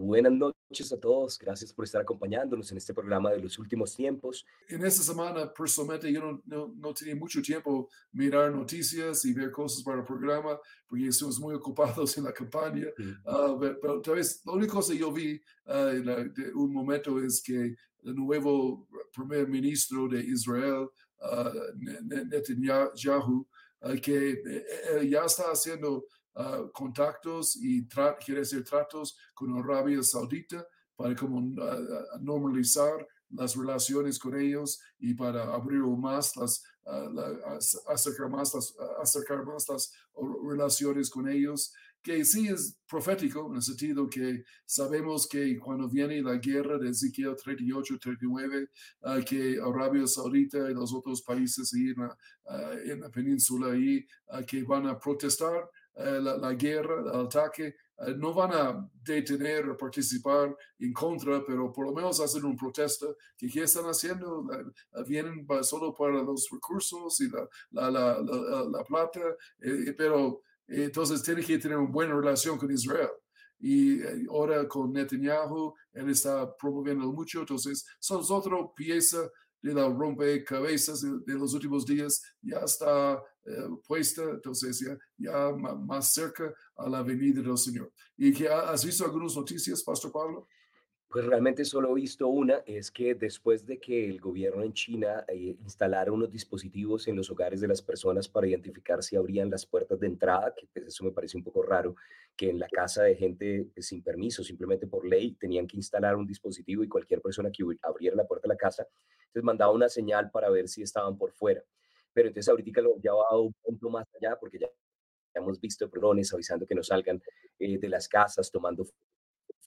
Buenas noches a todos. Gracias por estar acompañándonos en este programa de los últimos tiempos. En esta semana, personalmente, yo no, no, no tenía mucho tiempo mirar noticias y ver cosas para el programa, porque estamos muy ocupados en la campaña. Ah, pero, tal vez la única cosa que yo vi uh, de un momento es que el nuevo primer ministro de Israel, uh, Netanyahu, que eh, eh, ya está haciendo Ah, contactos y quiere hacer tratos con Arabia Saudita para ah, ah, normalizar las relaciones con ellos y para abrir más las, acercar más las, acercar más las relaciones con ellos que sí es profético en el sentido que sabemos que cuando viene la guerra de Ezequiel 38, 39, que Arabia Saudita y los otros países ahí en, la, en la península ahí, que van a protestar eh, la, guerra, el ataque, eh, no van a detener participar en contra, pero por lo menos hacen una protesta que ¿qué están haciendo? vienen solo para los recursos y la, la, la plata, eh, pero entonces tiene que tener una buena relación con Israel y ahora con Netanyahu, él está promoviendo mucho, entonces son otra pieza la rompecabezas de, de los últimos días, ya está eh, puesta, entonces ya, ya más cerca a la venida del Señor. ¿Y que has visto algunas noticias, Pastor Pablo? Pues realmente solo he visto una, es que después de que el gobierno en China eh, instalara unos dispositivos en los hogares de las personas para identificar si abrían las puertas de entrada, que pues eso me parece un poco raro, que en la casa de gente pues, sin permiso, simplemente por ley, tenían que instalar un dispositivo y cualquier persona que abriera la puerta de la casa, entonces mandaba una señal para ver si estaban por fuera. Pero entonces ahorita lo han llevado un punto más allá porque ya hemos visto drones avisando que no salgan eh, de las casas, tomando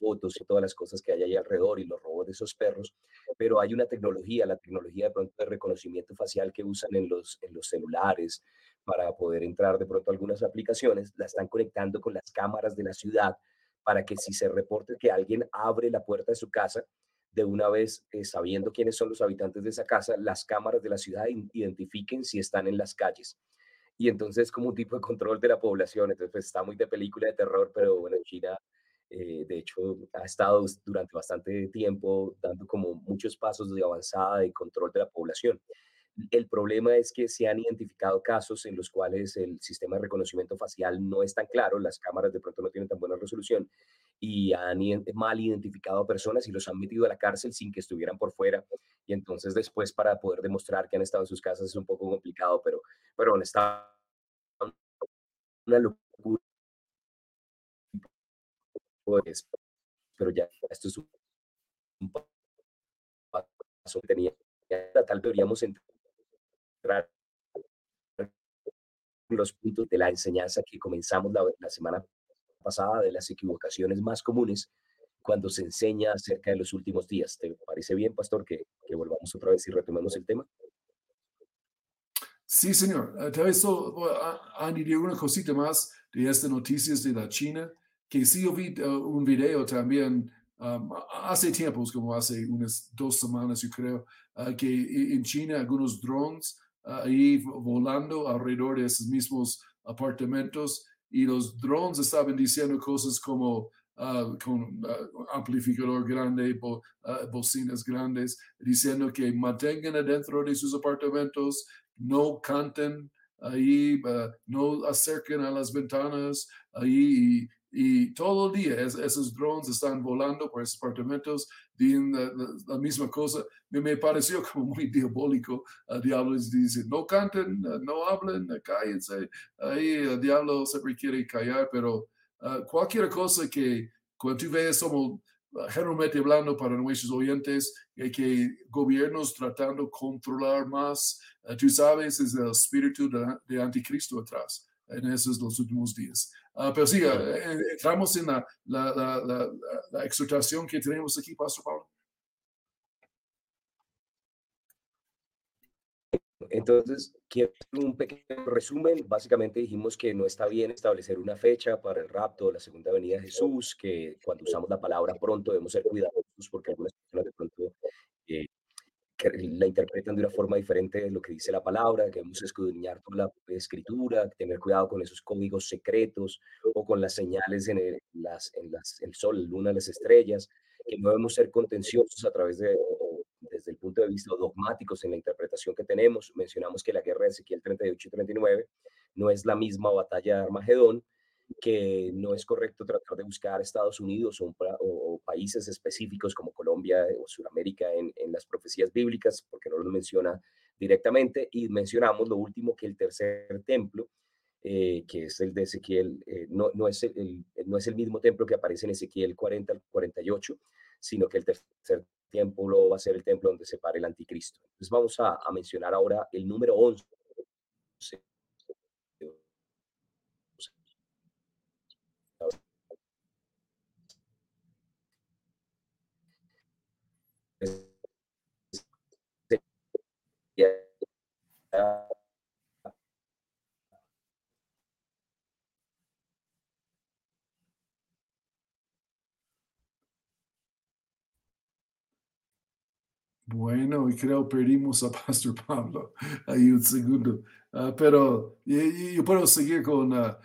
fotos y todas las cosas que hay ahí alrededor y los robos de esos perros, pero hay una tecnología, la tecnología de pronto de reconocimiento facial que usan en los, en los celulares para poder entrar de pronto a algunas aplicaciones, la están conectando con las cámaras de la ciudad para que si se reporte que alguien abre la puerta de su casa, de una vez, eh, sabiendo quiénes son los habitantes de esa casa, las cámaras de la ciudad identifiquen si están en las calles. Y entonces como un tipo de control de la población, entonces pues, está muy de película de terror, pero bueno, China eh, de hecho, ha estado durante bastante tiempo dando como muchos pasos de avanzada y control de la población. El problema es que se han identificado casos en los cuales el sistema de reconocimiento facial no es tan claro, las cámaras de pronto no tienen tan buena resolución y han mal identificado a personas y los han metido a la cárcel sin que estuvieran por fuera. Y entonces después para poder demostrar que han estado en sus casas es un poco complicado, pero, pero bueno, está una locura pues, pero ya esto es un paso que tenía. Tal deberíamos entrar en los puntos de la enseñanza que comenzamos la, semana pasada de las equivocaciones más comunes cuando se enseña acerca de los últimos días. ¿Te parece bien, pastor, que, que volvamos otra vez y retomemos el tema? Sí, señor. Tal vez añadir una cosita más de estas noticias de la China que sí yo vi uh, un video también um, hace tiempos, como hace unas dos semanas, yo creo, uh, que en China algunos drones uh, ahí volando alrededor de esos mismos apartamentos y los drones estaban diciendo cosas como con amplificador grande, bocinas grandes, diciendo que mantengan adentro de sus apartamentos, no canten ahí, no acerquen a las ventanas ahí y todo el día esos drones están volando por esos apartamentos, diciendo la, misma cosa. Me, me, pareció como muy diabólico. El diablo dice, no canten, no hablen, cállense. Ahí el diablo siempre quiere callar, pero ah, cualquier cosa que cuando tú ves como generalmente hablando para nuestros oyentes, que gobiernos tratando de controlar más, ah, tú sabes, es el espíritu de, de anticristo atrás en esos los últimos días. Uh, pero sí, uh, entramos en la, la, la, la, exhortación que tenemos aquí, Pastor Pablo. Entonces, quiero un pequeño resumen. Básicamente dijimos que no está bien establecer una fecha para el rapto, la segunda venida de Jesús, que cuando usamos la palabra pronto debemos ser cuidadosos porque algunas personas de pronto eh, la interpretan de una forma diferente de lo que dice la palabra, que debemos escudriñar toda la escritura, tener cuidado con esos códigos secretos o con las señales en el, las, en las, el sol, la luna, las estrellas, que no debemos ser contenciosos a través de, desde el punto de vista dogmáticos en la interpretación que tenemos. Mencionamos que la guerra de Ezequiel 38 y 39 no es la misma batalla de Armagedón, que no es correcto tratar de buscar Estados Unidos o, países específicos como Colombia o Sudamérica en, las profecías bíblicas, porque no lo menciona directamente. Y mencionamos lo último, que el tercer templo, eh, que es el de Ezequiel, eh, no, no, es el, no es el mismo templo que aparece en Ezequiel 40 al 48, sino que el tercer templo va a ser el templo donde se pare el anticristo. Entonces vamos a, a mencionar ahora el número 11 Bueno, y creo perdimos a Pastor Pablo. Ahí un segundo. Ah, pero yo puedo seguir con uh,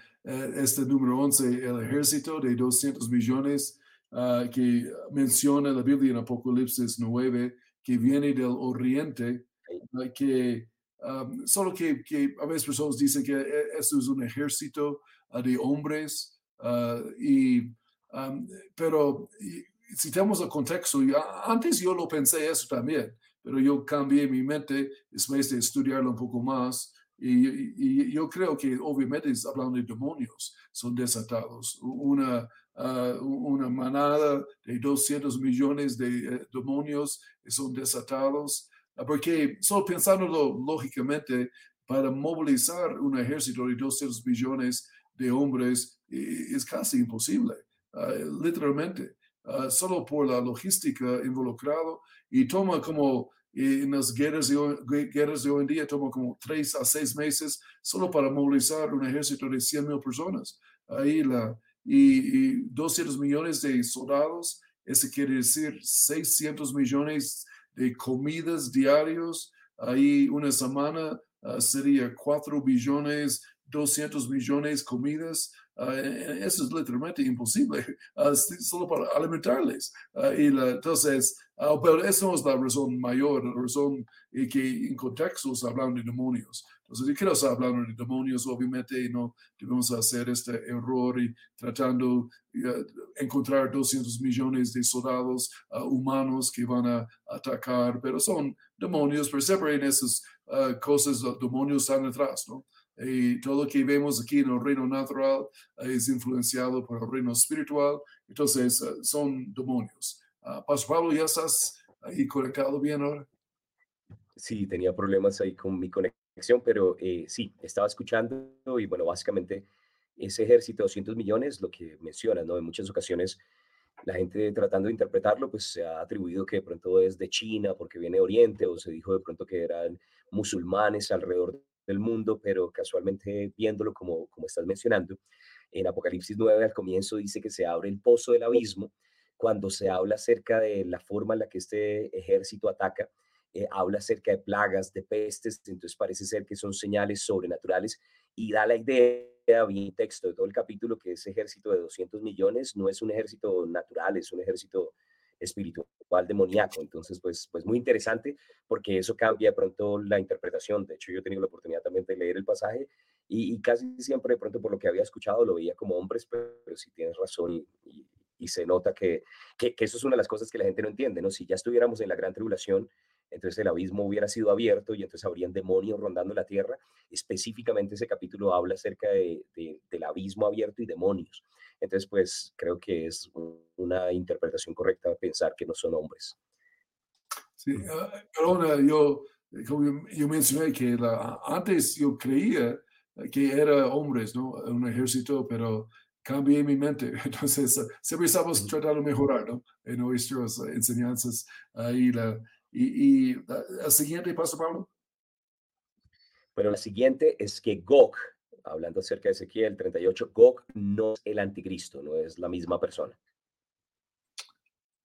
este número 11, el ejército de 200 millones uh, que menciona la Biblia en Apocalipsis 9, que viene del oriente, que um, solo que, que, a veces personas dicen que e, esto es un ejército de hombres, y, um, pero si tenemos el contexto, antes yo lo pensé eso también, pero yo cambié mi mente después de estudiarlo un poco más. Y, yo creo que obviamente es hablando de demonios, son desatados. Una, ah, una manada de 200 millones de eh, demonios son desatados, porque solo pensándolo lógicamente, para movilizar un ejército de 200 millones de hombres es casi imposible, ah, literalmente. Ah, solo por la logística involucrado y toma como en las guerras de, guerras de hoy en día toma como tres a seis meses solo para movilizar un ejército de 100 mil personas. Ahí la, y, 200 millones de soldados, eso quiere decir 600 millones de comidas diarios. Ahí una semana ah, sería 4 billones, 200 millones comidas. Ah, e, e, eso es literalmente imposible, uh, solo para alimentarles. Uh, y la, entonces, pero eso no es la razón mayor, la razón y que en contextos hablan de demonios. Entonces, yo quiero estar hablando de demonios, obviamente, y no debemos hacer este error y tratando de encontrar 200 millones de soldados humanos que van a atacar, pero son demonios, pero siempre en esas cosas, los demonios están atrás, ¿no? Y todo lo que vemos aquí en el reino natural es influenciado por el reino espiritual, entonces eh, son demonios. Uh, Pastor Pablo, ¿ya estás ahí conectado bien ahora? Sí, tenía problemas ahí con mi conexión, pero eh, sí, estaba escuchando y bueno, básicamente ese ejército de 200 millones, lo que menciona, ¿no? En muchas ocasiones la gente tratando de interpretarlo, pues se ha atribuido que de pronto es de China porque viene de Oriente o se dijo de pronto que eran musulmanes alrededor del mundo, pero casualmente viéndolo como, como estás mencionando, en Apocalipsis 9 al comienzo dice que se abre el pozo del abismo, cuando se habla acerca de la forma en la que este ejército ataca, eh, habla acerca de plagas, de pestes, entonces parece ser que son señales sobrenaturales y da la idea, bien texto de todo el capítulo, que ese ejército de 200 millones no es un ejército natural, es un ejército espiritual demoníaco. Entonces, pues, pues muy interesante porque eso cambia de pronto la interpretación. De hecho, yo he tenido la oportunidad también de leer el pasaje y, casi siempre de pronto por lo que había escuchado lo veía como hombres, pero, si tienes razón y, se nota que, que, eso es una de las cosas que la gente no entiende, ¿no? Si ya estuviéramos en la gran tribulación, entonces el abismo hubiera sido abierto y entonces habrían demonios rondando la tierra. Específicamente ese capítulo habla acerca de, del abismo abierto y demonios. Entonces, pues creo que es una interpretación correcta pensar que no son hombres. Sí, uh, yo, yo mencioné que la, antes yo creía que era hombres, ¿no? Un ejército, pero cambié mi mente. Entonces, siempre estamos tratando de mejorar, ¿no? En nuestras enseñanzas. Ahí la, y, y la, siguiente, Pastor Pablo. Bueno, la siguiente es que Gog hablando acerca de Ezequiel 38, Gog no es el anticristo, no es la misma persona.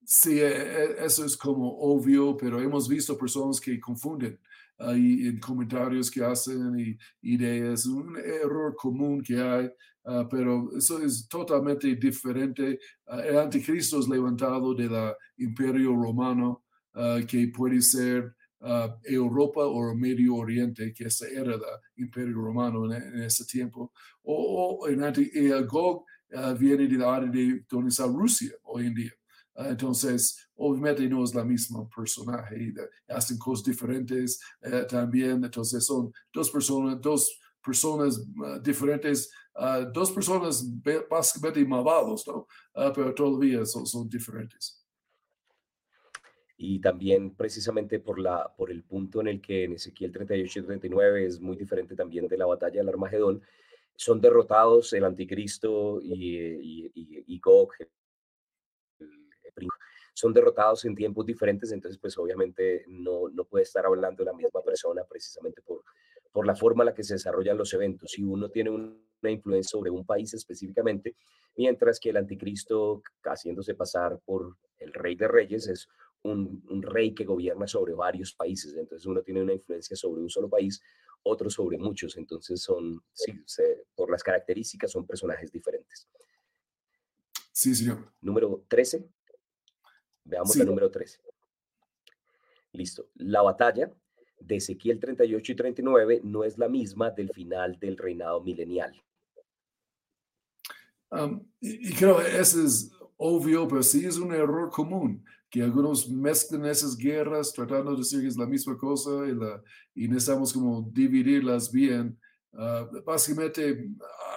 Sí, e, e, eso es como obvio, pero hemos visto personas que confunden ahí en comentarios que hacen y ideas, un error común que hay, ah, pero eso es totalmente diferente. Ah, el anticristo es levantado del imperio romano, ah, que puede ser Europa o Medio Oriente, que ese era el imperio romano en, ese tiempo, o, en Gog viene de la área de donde está Rusia hoy en día. Ah, entonces, obviamente no es la misma personaje, hacen cosas diferentes eh, también, entonces son dos personas, dos personas ah, diferentes, dos personas básicamente malvados, ¿no? pero todavía son diferentes y también precisamente por, la, por el punto en el que en Ezequiel 38 y 39 es muy diferente también de la batalla del Armagedón, son derrotados el anticristo y, y, y, y Gog, son derrotados en tiempos diferentes, entonces pues obviamente no, no puede estar hablando la misma persona precisamente por, por la forma en la que se desarrollan los eventos. Si uno tiene una influencia sobre un país específicamente, mientras que el anticristo, haciéndose pasar por el rey de reyes, es un, un, rey que gobierna sobre varios países. Entonces uno tiene una influencia sobre un solo país, otro sobre muchos. Entonces son, sí, por las características son personajes diferentes. Sí, señor. Número 13. Veamos el número 13. Listo. La batalla de Ezequiel 38 y 39 no es la misma del final del reinado milenial. y, creo que eso es obvio, pero sí es un error común que algunos mezclan esas guerras tratando de decir que es la misma cosa y, la, y necesitamos como dividirlas bien. Ah, básicamente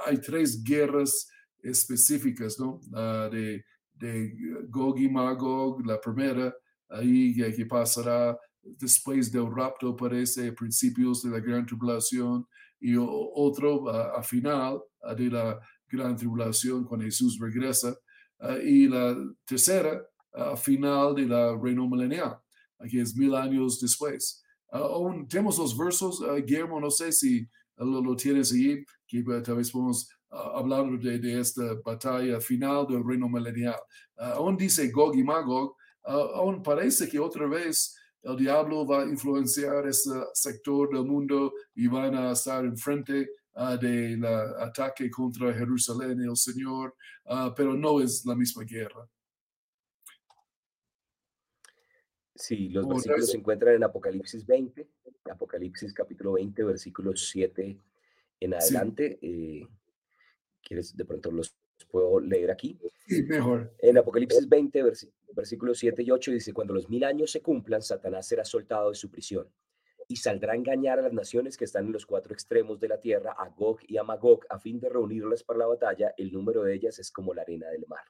hay tres guerras específicas, ¿no? Ah, de de Gog y Magog, la primera, ahí que pasará después del rapto, parece, principios de la gran tribulación, y otro a, final de la gran tribulación cuando Jesús regresa, y la tercera a final de la reino milenial, que es mil años después. tenemos los versos, Guillermo, no sé si lo, lo tienes ahí, que tal vez podemos hablando de, esta batalla final del reino milenial. Aún dice Gog y Magog, aún parece que otra vez el diablo va a influenciar ese sector del mundo y van a estar enfrente uh, del ataque contra Jerusalén y el Señor, pero no es la misma guerra. Sí, los versículos se encuentran en Apocalipsis 20, Apocalipsis capítulo 20, versículos 7 en adelante. Eh, ¿Quieres? De pronto los puedo leer aquí. Sí, mejor. En Apocalipsis 20, versículos 7 y 8 dice, cuando los mil años se cumplan, Satanás será soltado de su prisión y saldrá a engañar a las naciones que están en los cuatro extremos de la tierra, a Gog y a Magog, a fin de reunirlas para la batalla. El número de ellas es como la arena del mar.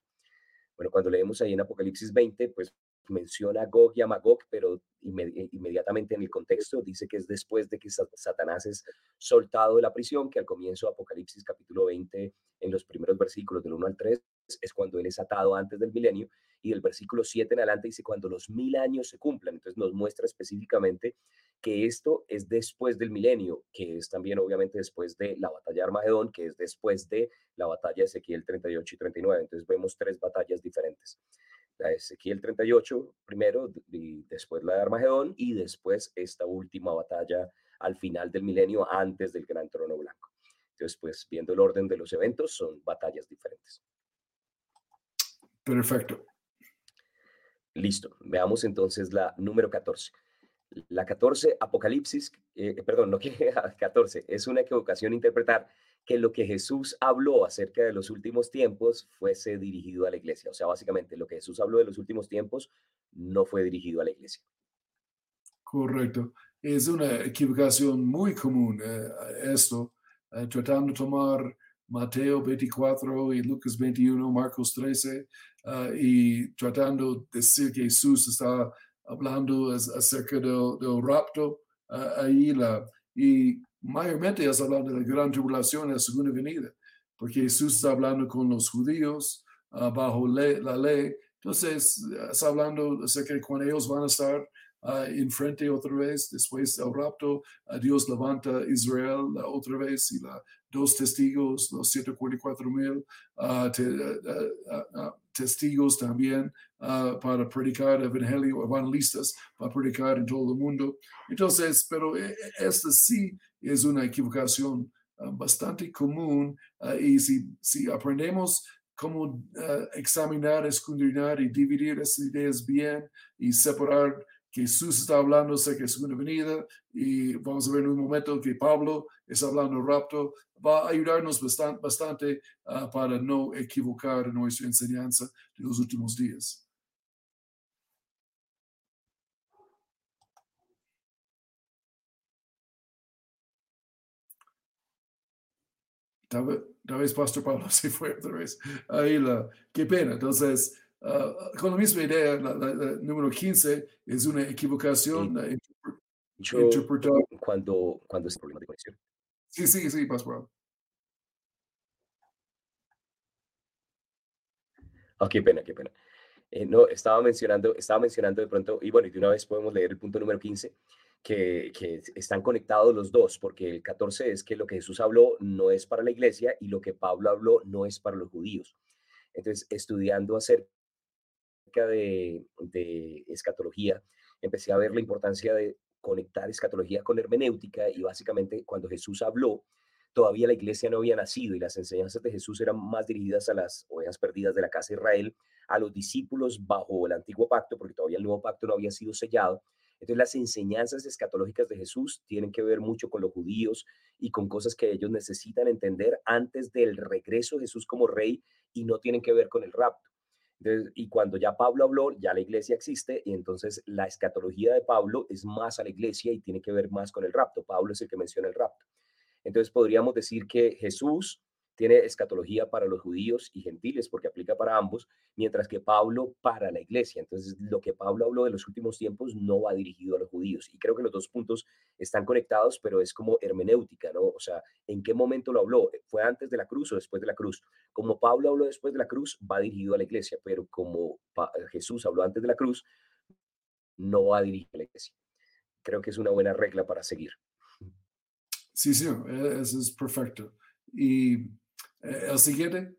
Bueno, cuando leemos ahí en Apocalipsis 20, pues menciona Gog y a Magog, pero inmediatamente en el contexto dice que es después de que Satanás es soltado de la prisión, que al comienzo de Apocalipsis capítulo 20, en los primeros versículos del 1 al 3, es cuando él es atado antes del milenio, y del versículo 7 en adelante dice cuando los mil años se cumplan. Entonces nos muestra específicamente que esto es después del milenio, que es también obviamente después de la batalla de Armagedón, que es después de la batalla de Ezequiel 38 y 39. Entonces vemos tres batallas diferentes la Ezequiel 38 primero, y después la de Armagedón, y después esta última batalla al final del milenio, antes del gran trono blanco. Entonces, pues viendo el orden de los eventos, son batallas diferentes. Perfecto. Listo. Veamos entonces la número 14. La 14, Apocalipsis, eh, perdón, no que 14, es una equivocación interpretar que lo que Jesús habló acerca de los últimos tiempos fuese dirigido a la iglesia. O sea, básicamente lo que Jesús habló de los últimos tiempos no fue dirigido a la iglesia. Correcto. Es una equivocación muy común eh, esto, eh, tratando de tomar Mateo 24 y Lucas 21, Marcos 13, eh, y tratando de decir que Jesús está hablando acerca del, del rapto ahí la, y mayormente es hablando de la gran tribulación, la segunda venida, porque Jesús está hablando con los judíos uh, bajo la ley. Entonces, está hablando acerca de cuando ellos van a estar enfrente otra vez, después del rapto, Dios levanta Israel otra vez y la, dos testigos, los 144 mil testigos también para predicar el evangelio, evangelistas para predicar en todo el mundo. Entonces, pero esta sí es una equivocación bastante común y si, si aprendemos cómo examinar, escudriñar y dividir esas ideas bien y separar Jesús está hablando acerca de segunda venida y vamos a ver en un momento que Pablo está hablando rapto, va a ayudarnos bastante, bastante ah, para no equivocar nuestra enseñanza de los últimos días. Tal vez, Pastor Pablo se fue otra vez. Ahí la, qué pena. Entonces, Ah, con la misma idea, la, número 15 es una equivocación sí. cuando, cuando es problema de conexión. Sí, sí, sí, Pascual. Oh, qué pena, qué pena. Eh, no, estaba mencionando, estaba mencionando de pronto, y bueno, y de una vez podemos leer el punto número 15, que, que, están conectados los dos, porque el 14 es que lo que Jesús habló no es para la iglesia y lo que Pablo habló no es para los judíos. Entonces, estudiando acerca de, escatología, empecé a ver la importancia de conectar escatología con hermenéutica y básicamente cuando Jesús habló, todavía la iglesia no había nacido y las enseñanzas de Jesús eran más dirigidas a las ovejas perdidas de la casa de Israel, a los discípulos bajo el antiguo pacto, porque todavía el nuevo pacto no había sido sellado. Entonces las enseñanzas escatológicas de Jesús tienen que ver mucho con los judíos y con cosas que ellos necesitan entender antes del regreso de Jesús como rey y no tienen que ver con el rapto y cuando ya Pablo habló, ya la iglesia existe y entonces la escatología de Pablo es más a la iglesia y tiene que ver más con el rapto. Pablo es el que menciona el rapto. Entonces podríamos decir que Jesús tiene escatología para los judíos y gentiles porque aplica para ambos, mientras que Pablo para la iglesia. Entonces, lo que Pablo habló de los últimos tiempos no va dirigido a los judíos. Y creo que los dos puntos están conectados, pero es como hermenéutica, ¿no? O sea, ¿en qué momento lo habló? ¿Fue antes de la cruz o después de la cruz? Como Pablo habló después de la cruz, va dirigido a la iglesia, pero como Jesús habló antes de la cruz, no va dirigido a la iglesia. Creo que es una buena regla para seguir. Sí, sí, e-, eso es perfecto. Y eh, ¿El siguiente?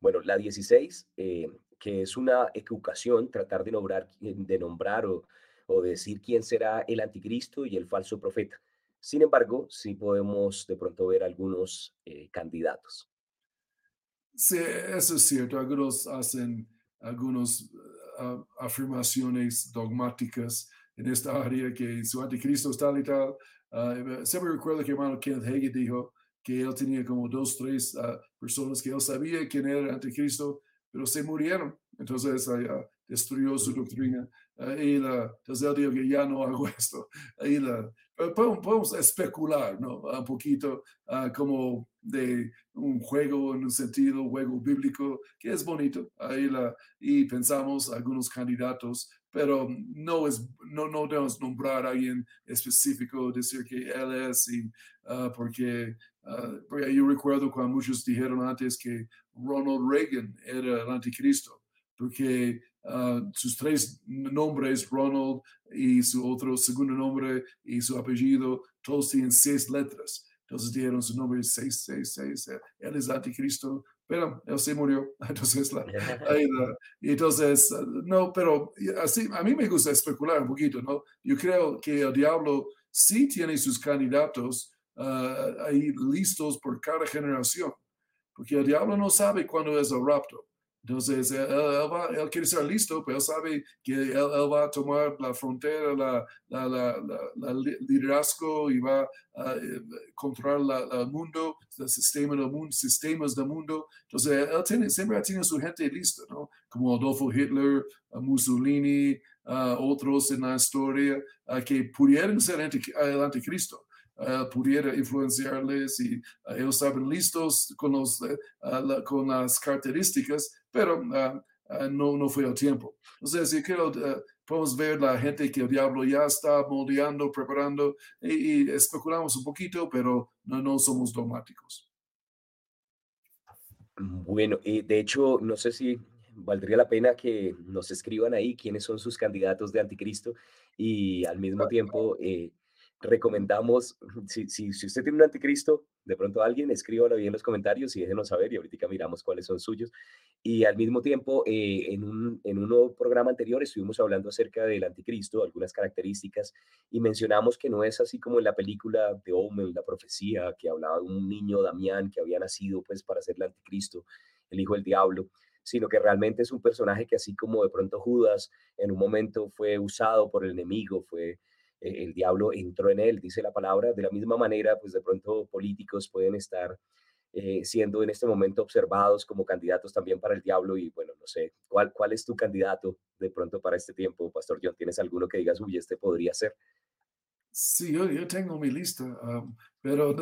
Bueno, la 16, eh, que es una equivocación tratar de nombrar, de nombrar o, o, decir quién será el anticristo y el falso profeta. Sin embargo, sí podemos de pronto ver algunos eh, candidatos. Sí, eso es cierto. Algunos hacen algunas afirmaciones dogmáticas en esta área que su anticristo es tal y tal. Uh, siempre recuerdo que hermano Kenneth Hagin dijo, que él tenía como dos, tres ah, personas que él sabía quién era el anticristo, pero se murieron. Entonces uh, destruyó su doctrina. y la, entonces él dijo que ya no hago esto. Ahí la, podemos, especular ¿no? un poquito ah, como de un juego en un sentido, juego bíblico, que es bonito. Ahí la, y pensamos algunos candidatos pero no es no no debemos nombrar a alguien específico decir que él es y porque Ah, yo recuerdo cuando muchos dijeron antes que Ronald Reagan era el anticristo, porque ah, sus tres nombres, Ronald y su otro segundo nombre y su apellido, todos tienen seis letras. Entonces dijeron su nombre es 666, él es anticristo, pero él se murió. Entonces, la, entonces, no, pero así, a mí me gusta especular un poquito, ¿no? Yo creo que el diablo sí tiene sus candidatos uh, ahí listos por cada generación, porque el diablo no sabe cuándo es el rapto. Entonces, él, va, él, quiere ser listo, pero él sabe que él, va a tomar la frontera, la, la, la, liderazgo y va a eh, controlar el mundo, el sistema del mundo, sistemas del mundo. Entonces, él tiene, siempre tiene su gente lista, ¿no? Como Adolfo Hitler, Mussolini, uh, otros en la historia, uh, que pudieran ser el anticristo. Eh, pudiera influenciarles y eh, ellos estaban listos con, los, eh, con las características, pero no, no fue el tiempo. Entonces, yo creo podemos ver la gente que el diablo ya está moldeando, preparando y, especulamos un poquito, pero no, no somos dogmáticos. Bueno, de hecho, no sé si valdría la pena que nos escriban ahí quiénes son sus candidatos de anticristo y al mismo tiempo eh, recomendamos, si, si, si, usted tiene un anticristo, de pronto alguien, escríbalo ahí en los comentarios y déjenos saber y ahorita miramos cuáles son suyos. Y al mismo tiempo, eh, en, un, en un programa anterior estuvimos hablando acerca del anticristo, algunas características, y mencionamos que no es así como en la película de Omen, la profecía, que hablaba de un niño Damián que había nacido pues para ser el anticristo, el hijo del diablo, sino que realmente es un personaje que así como de pronto Judas en un momento fue usado por el enemigo, fue el diablo entró en él, dice la palabra. De la misma manera, pues de pronto políticos pueden estar eh, siendo en este momento observados como candidatos también para el diablo y bueno, no sé, ¿cuál, cuál es tu candidato de pronto para este tiempo, Pastor John? ¿Tienes alguno que digas, uy, este podría ser? Sí, yo, yo tengo mi lista, pero,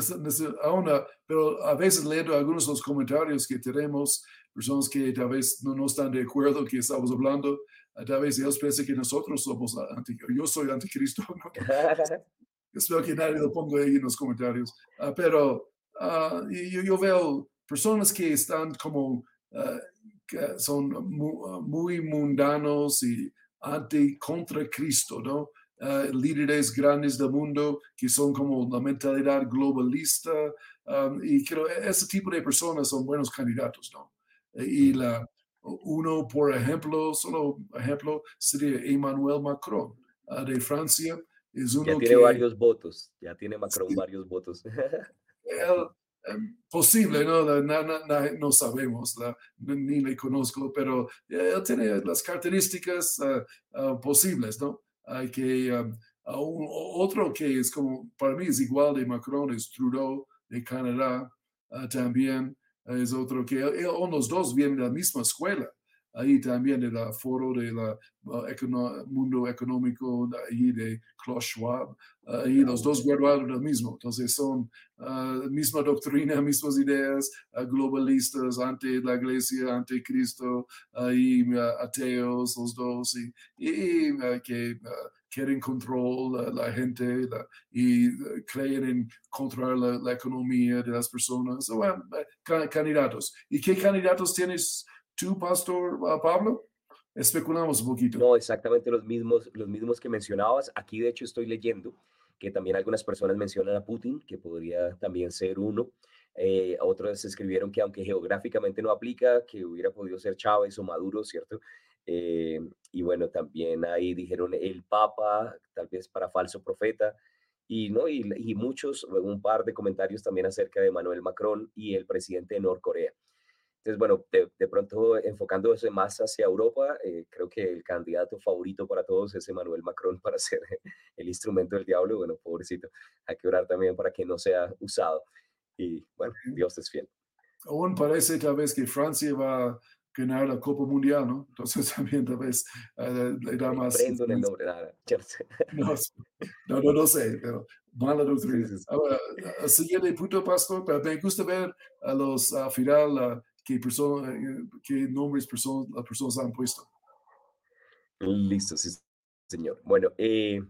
aún, pero a veces leo algunos de los comentarios que tenemos, personas que tal vez no, no están de acuerdo que estamos hablando, tal vez ellos piensan que nosotros somos anticristo, yo soy anticristo. Espero que nadie lo ponga ahí en los comentarios. Ah, pero uh, yo, yo, veo personas que están como, uh, que son muy, mundanos y anti contra Cristo, ¿no? líderes grandes del mundo que son como la mentalidad globalista um, y creo ese tipo de personas son buenos candidatos, ¿no? Y la, uno, por ejemplo, solo ejemplo, sería Emmanuel Macron ah, de Francia. Es uno ya tiene varios votos, ya tiene Macron varios votos. Em, posible, ¿no? no sabemos, ni le conozco, pero él tiene las características ah, ah, posibles, ¿no? Hay que, um, otro que es como, para mí es igual de Macron, es Trudeau de Canadá también es otro que los dos vienen de la misma escuela, ahí también del foro del mundo económico ahí de Klaus Schwab, ahí los dos graduaron del mismo, entonces son uh, misma doctrina, mismas ideas, globalistas, ante la iglesia, ante Cristo, ahí ateos los dos, y, que quieren controlar la, gente y eh, creen en controlar la, economía de las personas. Bueno, eh, candidatos. ¿Y qué candidatos tienes tú, Pastor uh, Pablo? Especulamos un poquito. No, exactamente los mismos, los mismos que mencionabas. Aquí, de hecho, estoy leyendo que también algunas personas mencionan a Putin, que podría también ser uno. Eh, otros escribieron que aunque geográficamente no aplica, que hubiera podido ser Chávez o Maduro, ¿cierto? Eh, y bueno, también ahí dijeron el Papa, tal vez para falso profeta, y, ¿no? Y, y, muchos, un par de comentarios también acerca de Manuel Macron y el presidente de Norcorea. Entonces, bueno, de, de pronto enfocándose más hacia Europa, eh, creo que el candidato favorito para todos es Emmanuel Macron para ser el instrumento del diablo. Bueno, pobrecito, hay que orar también para que no sea usado. Y bueno, Dios es fiel. Aún parece tal vez que Francia va ganar la Copa Mundial, ¿no? Entonces también tal vez uh, le da más... el nombre, no, no, no, no, sé, pero mala doctrina. Ahora, siguiente punto, pastor, pero me gusta ver a los, al final, uh, qué, persona, qué nombres person, las personas han puesto. Listo, sí, señor. Bueno, eh,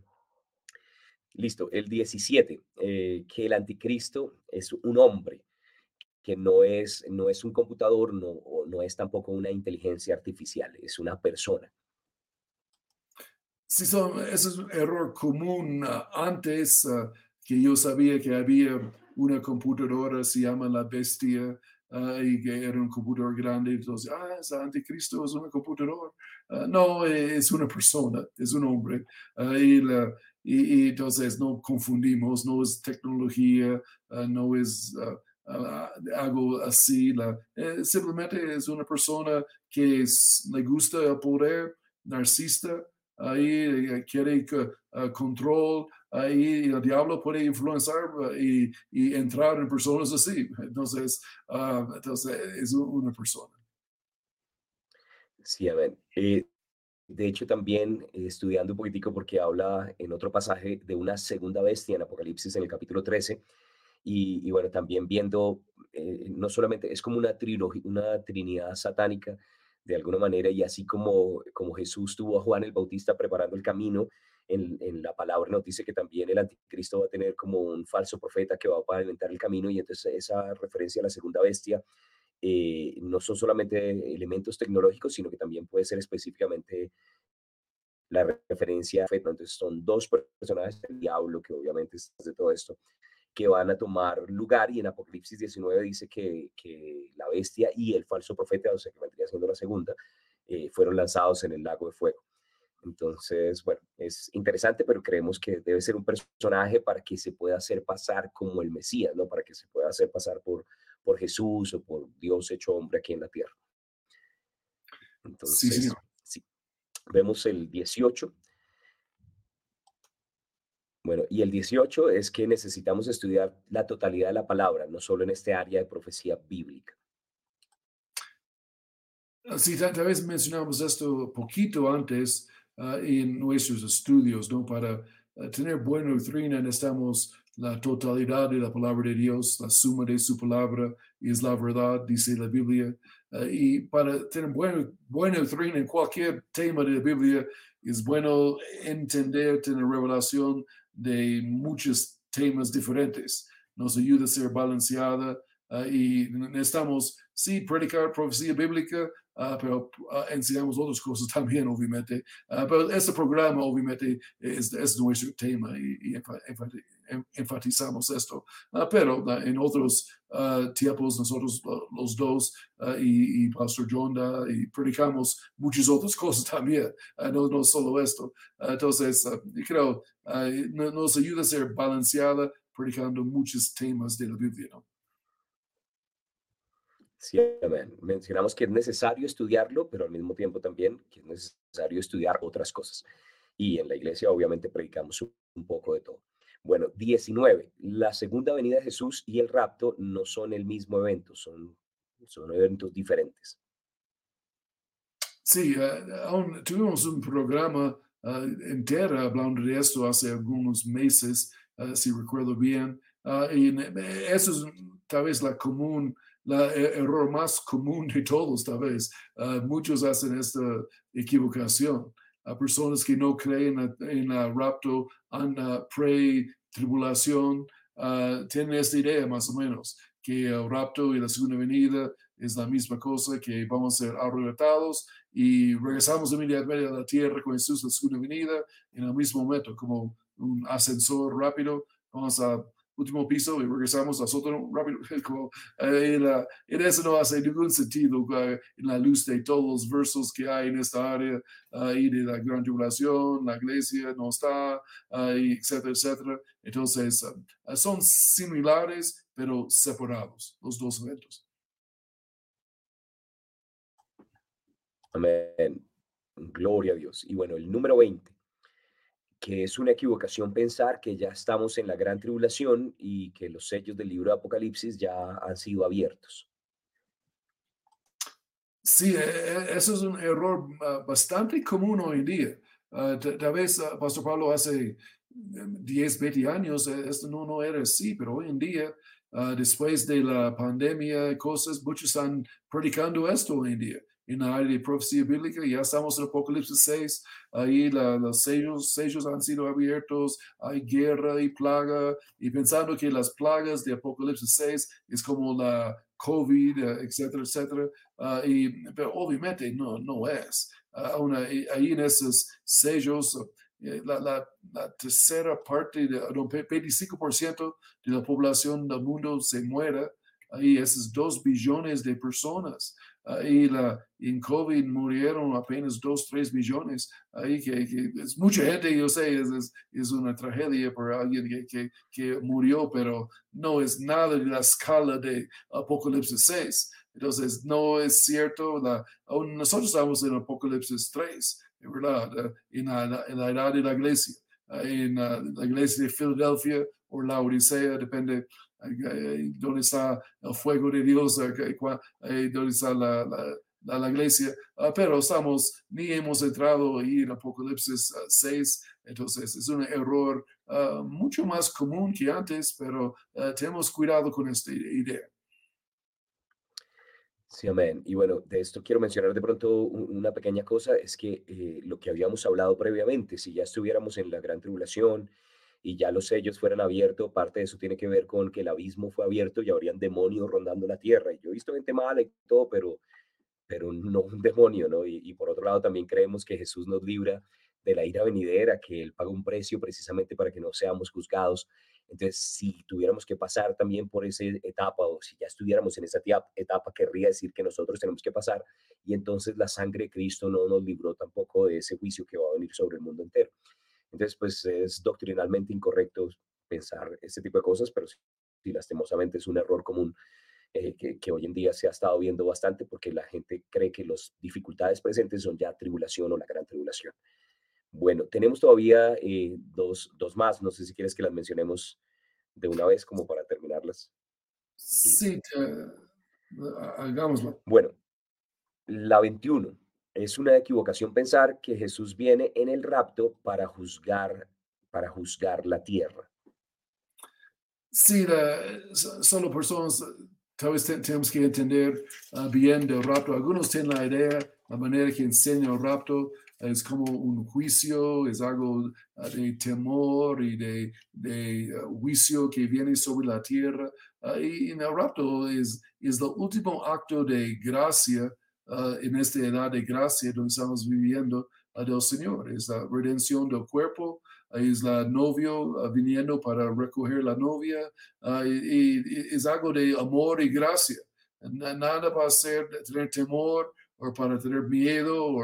listo, el 17, eh, que el anticristo es un hombre que no es, no es un computador, no, no es tampoco una inteligencia artificial, es una persona. Sí, son, ese es un error común ah, antes ah, que yo sabía que había una computadora, se llama la bestia, ah, y que era un computador grande, entonces, ah, es anticristo, es un computador. no, es una persona, es un hombre. y, y, entonces no confundimos, no es tecnología, no es algo así. Eh, simplemente es una persona que le gusta el poder, narcisista, ahí eh, quiere uh, control, ahí el diablo puede influenciar y, y, entrar en personas así. Entonces, ah, entonces es una persona. Sí, a ver. Eh, de hecho, también estudiando un poquitico porque habla en otro pasaje de una segunda bestia en Apocalipsis en el capítulo 13, y, bueno, también viendo, eh, no solamente es como una trilogía, una trinidad satánica de alguna manera, y así como, como Jesús tuvo a Juan el Bautista preparando el camino, en, en, la palabra nos dice que también el anticristo va a tener como un falso profeta que va a pavimentar el camino, y entonces esa referencia a la segunda bestia eh, no son solamente elementos tecnológicos, sino que también puede ser específicamente la referencia a Entonces son dos personajes del diablo, que obviamente es de todo esto, que van a tomar lugar y en Apocalipsis 19 dice que, que la bestia y el falso profeta, o sea, que vendría siendo la segunda, eh, fueron lanzados en el lago de fuego. Entonces, bueno, es interesante, pero creemos que debe ser un personaje para que se pueda hacer pasar como el Mesías, ¿no? Para que se pueda hacer pasar por, por Jesús o por Dios hecho hombre aquí en la tierra. Entonces, sí, vemos el 18. Bueno, y el 18 es que necesitamos estudiar la totalidad de la palabra, no solo en este área de profecía bíblica. Sí, tal vez mencionamos esto poquito antes uh, en nuestros estudios, ¿no? Para uh, tener buena doctrina necesitamos la totalidad de la palabra de Dios, la suma de su palabra, es la verdad, dice la Biblia. Y para tener buena, buena doctrina en cualquier tema de la Biblia, es bueno entender, tener revelación de muchos temas diferentes. Nos ayuda a ser balanceada y necesitamos, sí, predicar profecía bíblica, Ah, pero uh, enseñamos otras cosas también, obviamente. Uh, pero este programa, obviamente, es, es nuestro tema y, y enfatizamos esto. pero en otros tiempos, nosotros los dos y, y, Pastor Jonda, y predicamos muchas otras cosas también, no, no solo esto. entonces, creo, nos ayuda a ser balanceada predicando muchos temas de la Biblia. ¿no? Sí, Mencionamos que es necesario estudiarlo, pero al mismo tiempo también que es necesario estudiar otras cosas. Y en la iglesia obviamente predicamos un poco de todo. Bueno, 19. La segunda venida de Jesús y el rapto no son el mismo evento, son, son eventos diferentes. Sí, eh, tuvimos un programa uh, entero hablando de esto hace algunos meses, eh, si recuerdo bien. Ah, y eso es tal vez la común el e, error más común de todos, tal vez. Ah, muchos hacen esta equivocación. A personas que no creen en el rapto, en la pre-tribulación, uh, tienen esta idea más o menos, que el rapto y la segunda venida es la misma cosa, que vamos a ser arrebatados y regresamos inmediatamente a la tierra con Jesús la segunda venida en el mismo momento, como un ascensor rápido. Vamos a último piso y regresamos a sótano rápido. Como, eh, la, en eso no hace ningún sentido uh, en la luz de todos los versos que hay en esta área ahí de la gran tribulación, la iglesia no está, etcétera, etcétera. Entonces, uh, son similares, pero separados los dos eventos. Amén. Gloria a Dios. Y bueno, el número 20 que es una equivocación pensar que ya estamos en la gran tribulación y que los sellos del libro de Apocalipsis ya han sido abiertos. Sí, e, e, eso es un error ah, bastante común hoy día. Ah, tal vez, ah, Pastor Pablo, hace 10, 20 años eh, esto no, no era así, pero hoy en día, después de la pandemia, cosas, muchos están predicando esto hoy en día en la área de profecía bíblica, ya estamos en Apocalipsis 6, ahí los sellos, sellos han sido abiertos, hay guerra y plaga, y pensando que las plagas de Apocalipsis 6 es como la COVID, eh, etcétera, etcétera, ah, y, pero obviamente no, no es. Uh, ahí en esos sellos, eh, la, la, la, tercera parte, de, 25% de la población del mundo se muere, ahí esos dos billones de personas ahí la, en COVID murieron apenas 2, 3 millones. Ahí que, es mucha gente, yo sé, es, es, una tragedia por alguien que, que, que, murió, pero no es nada de la escala de Apocalipsis 6. Entonces, no es cierto, la, nosotros estamos en Apocalipsis 3, ¿verdad? En la, en la edad de la iglesia, en la, la iglesia de Filadelfia o la Odisea, depende dónde está el fuego de Dios, dónde está la, la, la iglesia, ah, pero estamos, ni hemos entrado ahí en Apocalipsis 6, ah, entonces es un error ah, mucho más común que antes, pero tenemos cuidado con esta idea. Sí, amén. Y bueno, de esto quiero mencionar de pronto una pequeña cosa, es que eh, lo que habíamos hablado previamente, si ya estuviéramos en la gran tribulación, y ya los sellos fueran abiertos, parte de eso tiene que ver con que el abismo fue abierto y habrían demonios rondando la tierra. Y yo he visto gente mala y todo, pero, pero no un demonio, ¿no? Y, y por otro lado también creemos que Jesús nos libra de la ira venidera, que Él paga un precio precisamente para que no seamos juzgados. Entonces, si tuviéramos que pasar también por esa etapa o si ya estuviéramos en esa etapa, querría decir que nosotros tenemos que pasar y entonces la sangre de Cristo no nos libró tampoco de ese juicio que va a venir sobre el mundo entero. Entonces, pues es doctrinalmente incorrecto pensar este tipo de cosas, pero sí, lastimosamente es un error común eh, que, que, hoy en día se ha estado viendo bastante porque la gente cree que las dificultades presentes son ya tribulación o la gran tribulación. Bueno, tenemos todavía eh, dos, dos más, no sé si quieres que las mencionemos de una vez como para terminarlas. Sí, hagámoslo. Bueno, la 21 es una equivocación pensar que Jesús viene en el rapto para juzgar, para juzgar la tierra. Sí, solo personas, tal vez tenemos que entender ah, bien del rapto. Algunos tienen la idea, la manera que enseña el rapto es como un juicio, es algo ah, de temor y de, de ah, juicio que viene sobre la tierra. y en el rapto es, es el último acto de gracia Ah, en esta edad de gracia donde estamos viviendo uh, del Señor. Es la redención del cuerpo, es la novio ah, viniendo para recoger la novia, y, es algo de amor y gracia. Nada para hacer, tener temor o para tener miedo o,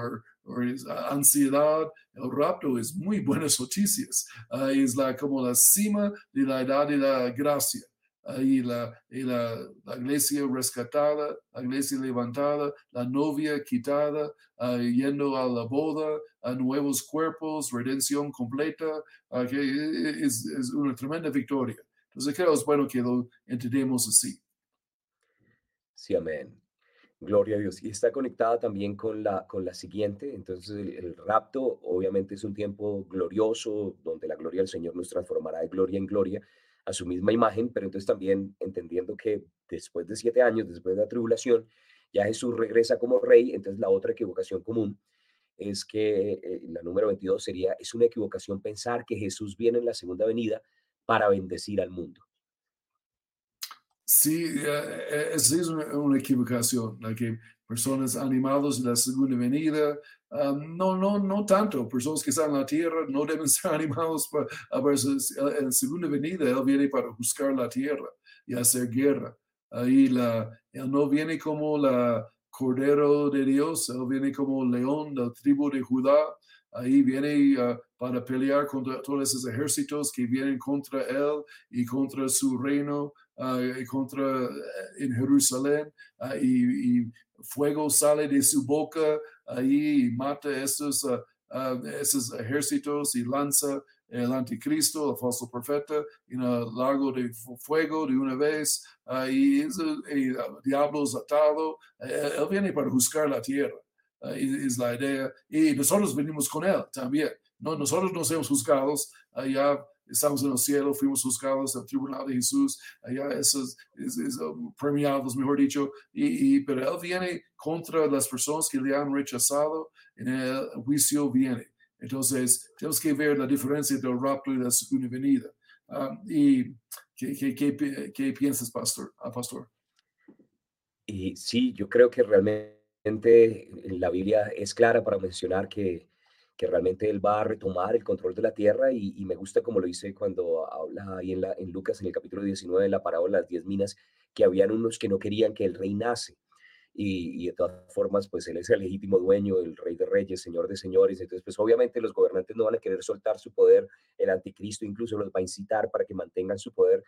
ansiedad. El rapto es muy buenas noticias. es la, como la cima de la edad de la gracia ahí la, la, la, iglesia rescatada, la iglesia levantada, la novia quitada, uh, yendo a la boda, a nuevos cuerpos, redención completa, uh, que es, es, una tremenda victoria. Entonces creo es bueno que lo entendemos así. Sí, amén. Gloria a Dios. Y está conectada también con la, con la siguiente. Entonces, el, el, rapto obviamente es un tiempo glorioso donde la gloria del Señor nos transformará de gloria en gloria a su misma imagen, pero entonces también entendiendo que después de siete años, después de la tribulación, ya Jesús regresa como rey, entonces la otra equivocación común es que eh, la número 22 sería, es una equivocación pensar que Jesús viene en la segunda venida para bendecir al mundo. Sí, eh, eh, es una, equivocación, la que personas animados en la segunda venida, no, no, no tanto, personas que están en la tierra no deben ser animados para, en la segunda venida, Él viene para buscar la tierra y hacer guerra. Ahí la, Él no viene como la Cordero de Dios, Él viene como león del tribu de Judá, ahí viene uh, para pelear contra todos esos ejércitos que vienen contra él y contra su reino uh, y contra eh, en Jerusalén uh, y, y, fuego sale de su boca ahí y mata esos, esos ejércitos y lanza el anticristo, el falso profeta, en el lago de fuego de una vez, y el, diablo es atado, él viene para juzgar la tierra. Ah, es la idea. Y nosotros venimos con Él también. No, nosotros no somos juzgados, allá estamos en el cielo, fuimos juzgados al tribunal de Jesús, allá esos es, es, um, premiados, mejor dicho, y, pero Él viene contra las personas que le han rechazado, en el juicio viene. Entonces, tenemos que ver la diferencia del rapto y la segunda venida. Um, ¿Y ¿qué, qué, qué, qué, piensas, pastor? Ah, pastor? Y sí, yo creo que realmente la Biblia es clara para mencionar que, que realmente Él va a retomar el control de la tierra y, me gusta como lo dice cuando habla ahí en, Lucas en el capítulo 19 en la parábola de las diez minas, que habían unos que no querían que Él reinase. Y, y, de todas formas, pues Él es el legítimo dueño, el rey de reyes, señor de señores. Entonces, pues obviamente los gobernantes no van a querer soltar su poder. El anticristo incluso los va a incitar para que mantengan su poder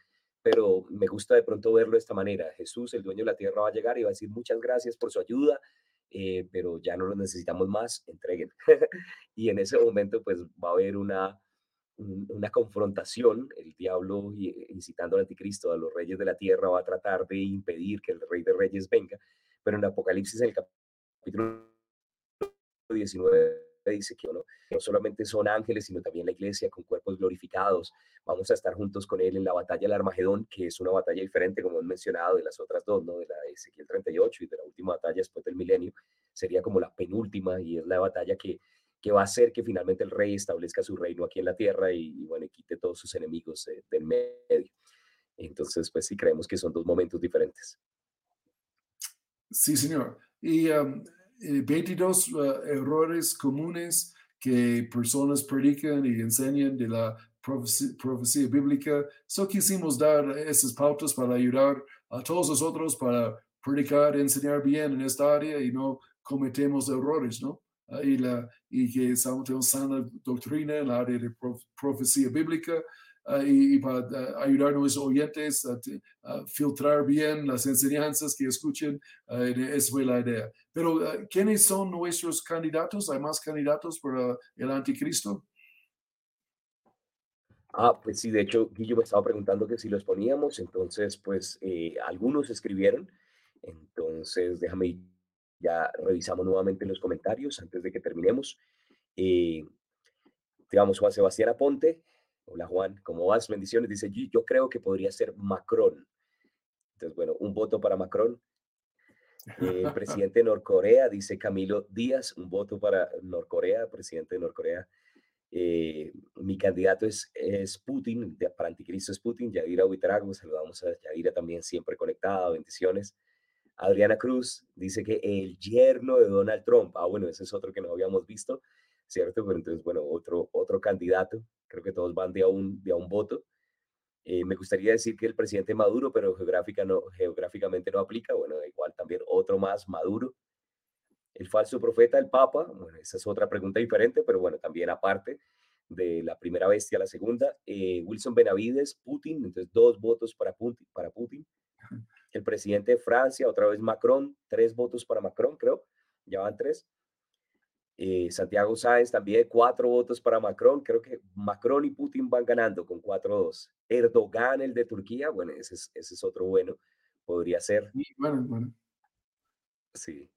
pero me gusta de pronto verlo de esta manera. Jesús, el dueño de la tierra, va a llegar y va a decir muchas gracias por su ayuda, eh, pero ya no lo necesitamos más, entreguen. y en ese momento pues va a haber una, una confrontación, el diablo eh, incitando al anticristo, a los reyes de la tierra, va a tratar de impedir que el rey de reyes venga, pero en Apocalipsis, en el capítulo 19, dice que ¿no? no solamente son ángeles, sino también la iglesia con cuerpos glorificados. Vamos a estar juntos con él en la batalla del Armagedón, que es una batalla diferente, como han mencionado, de las otras dos, ¿no? de la de Ezequiel 38 y de la última batalla después del milenio. Sería como la penúltima y es la batalla que, que va a hacer que finalmente el rey establezca su reino aquí en la tierra y, bueno, quite todos sus enemigos eh, del medio. Entonces, pues sí, creemos que son dos momentos diferentes. Sí, señor. Y 22 um, uh, errores comunes que personas predican y enseñan de la profecía, bíblica. So quisimos dar esas pautas para ayudar a todos nosotros para predicar, enseñar bien en esta área y no cometemos errores, ¿no? y, la, y que tenemos sana doctrina en la área de profecía bíblica Ah, y, para ah, ayudar a nuestros oyentes a, filtrar bien las enseñanzas que escuchen. Uh, esa fue la idea. Pero, ¿quiénes son nuestros candidatos? ¿Hay más candidatos para el anticristo? Ah, pues sí, de hecho, Guillo me estaba preguntando que si los poníamos, entonces, pues eh, algunos escribieron, entonces déjame, ya revisamos nuevamente los comentarios antes de que terminemos. Eh, digamos, Juan Sebastián Aponte Hola Juan, ¿cómo vas? Bendiciones. Dice, yo creo que podría ser Macron. Entonces, bueno, un voto para Macron. el presidente de Norcorea, dice Camilo Díaz, un voto para Norcorea, presidente de Norcorea. Eh, mi candidato es, es Putin, para anticristo es Putin, Yadira Huitrago, saludamos a Yadira también siempre conectada, bendiciones. Adriana Cruz dice que el yerno de Donald Trump, ah bueno, ese es otro que no habíamos visto, ¿cierto? Pero entonces, bueno, otro, otro candidato, creo que todos van de a un, de a un voto. Eh, me gustaría decir que el presidente Maduro, pero geográfica no, geográficamente no aplica. Bueno, igual también otro más, Maduro. El falso profeta, el Papa, bueno, esa es otra pregunta diferente, pero bueno, también aparte de la primera bestia a la segunda. Eh, Wilson Benavides, Putin, entonces dos votos para Putin, para Putin. El presidente de Francia, otra vez Macron, tres votos para Macron, creo, ya van tres. Eh, Santiago Sáenz también cuatro votos para Macron. Creo que Macron y Putin van ganando con 4-2. Erdogan, el de Turquía, bueno, ese es, ese es otro bueno, podría ser. Sí, bueno, bueno. Sí.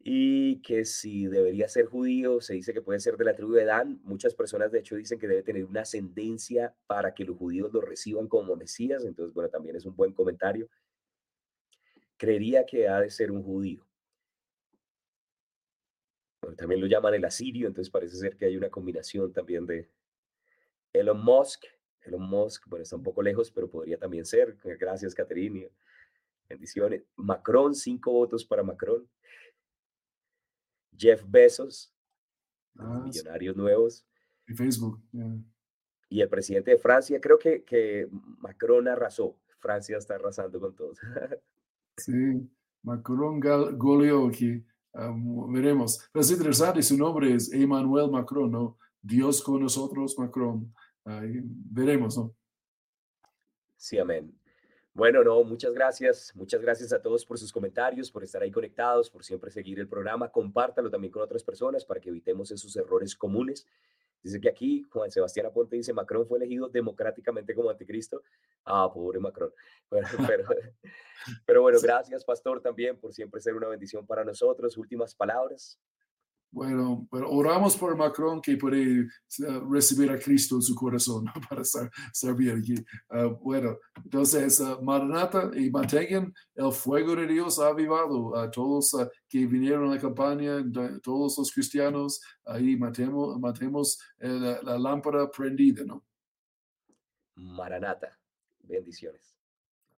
Y que si debería ser judío, se dice que puede ser de la tribu de Dan. Muchas personas, de hecho, dicen que debe tener una ascendencia para que los judíos lo reciban como Mesías. Entonces, bueno, también es un buen comentario. Creería que ha de ser un judío también lo llaman el asirio, entonces parece ser que hay una combinación también de Elon Musk. Elon Musk, bueno, está un poco lejos, pero podría también ser. Gracias, Caterina. Bendiciones. Macron, cinco votos para Macron. Jeff Bezos, ah, millonarios nuevos. Y Facebook. Y el presidente de Francia, creo que, que Macron arrasó. Francia está arrasando con todos. sí, Macron goleó aquí veremos. Pero es interesante, su nombre es Emmanuel Macron, ¿no? Dios con nosotros, Macron. veremos, ¿no? Sí, amén. Bueno, no, muchas gracias. Muchas gracias a todos por sus comentarios, por estar ahí conectados, por siempre seguir el programa. Compártalo también con otras personas para que evitemos esos errores comunes Dice que aquí Juan Sebastián Aponte dice, Macron fue elegido democráticamente como anticristo. Ah, pobre Macron. pero, pero bueno, gracias, pastor, también por siempre ser una bendición para nosotros. Últimas palabras. Bueno, pero oramos por Macron que puede eh, recibir a Cristo en su corazón para servir aquí. Ah, bueno, entonces, uh, Maranata y mantengan el fuego de Dios avivado a todos uh, que vinieron a la campaña, todos los cristianos, ahí matemos, matemos la, la lámpara prendida, ¿no? Maranata, bendiciones.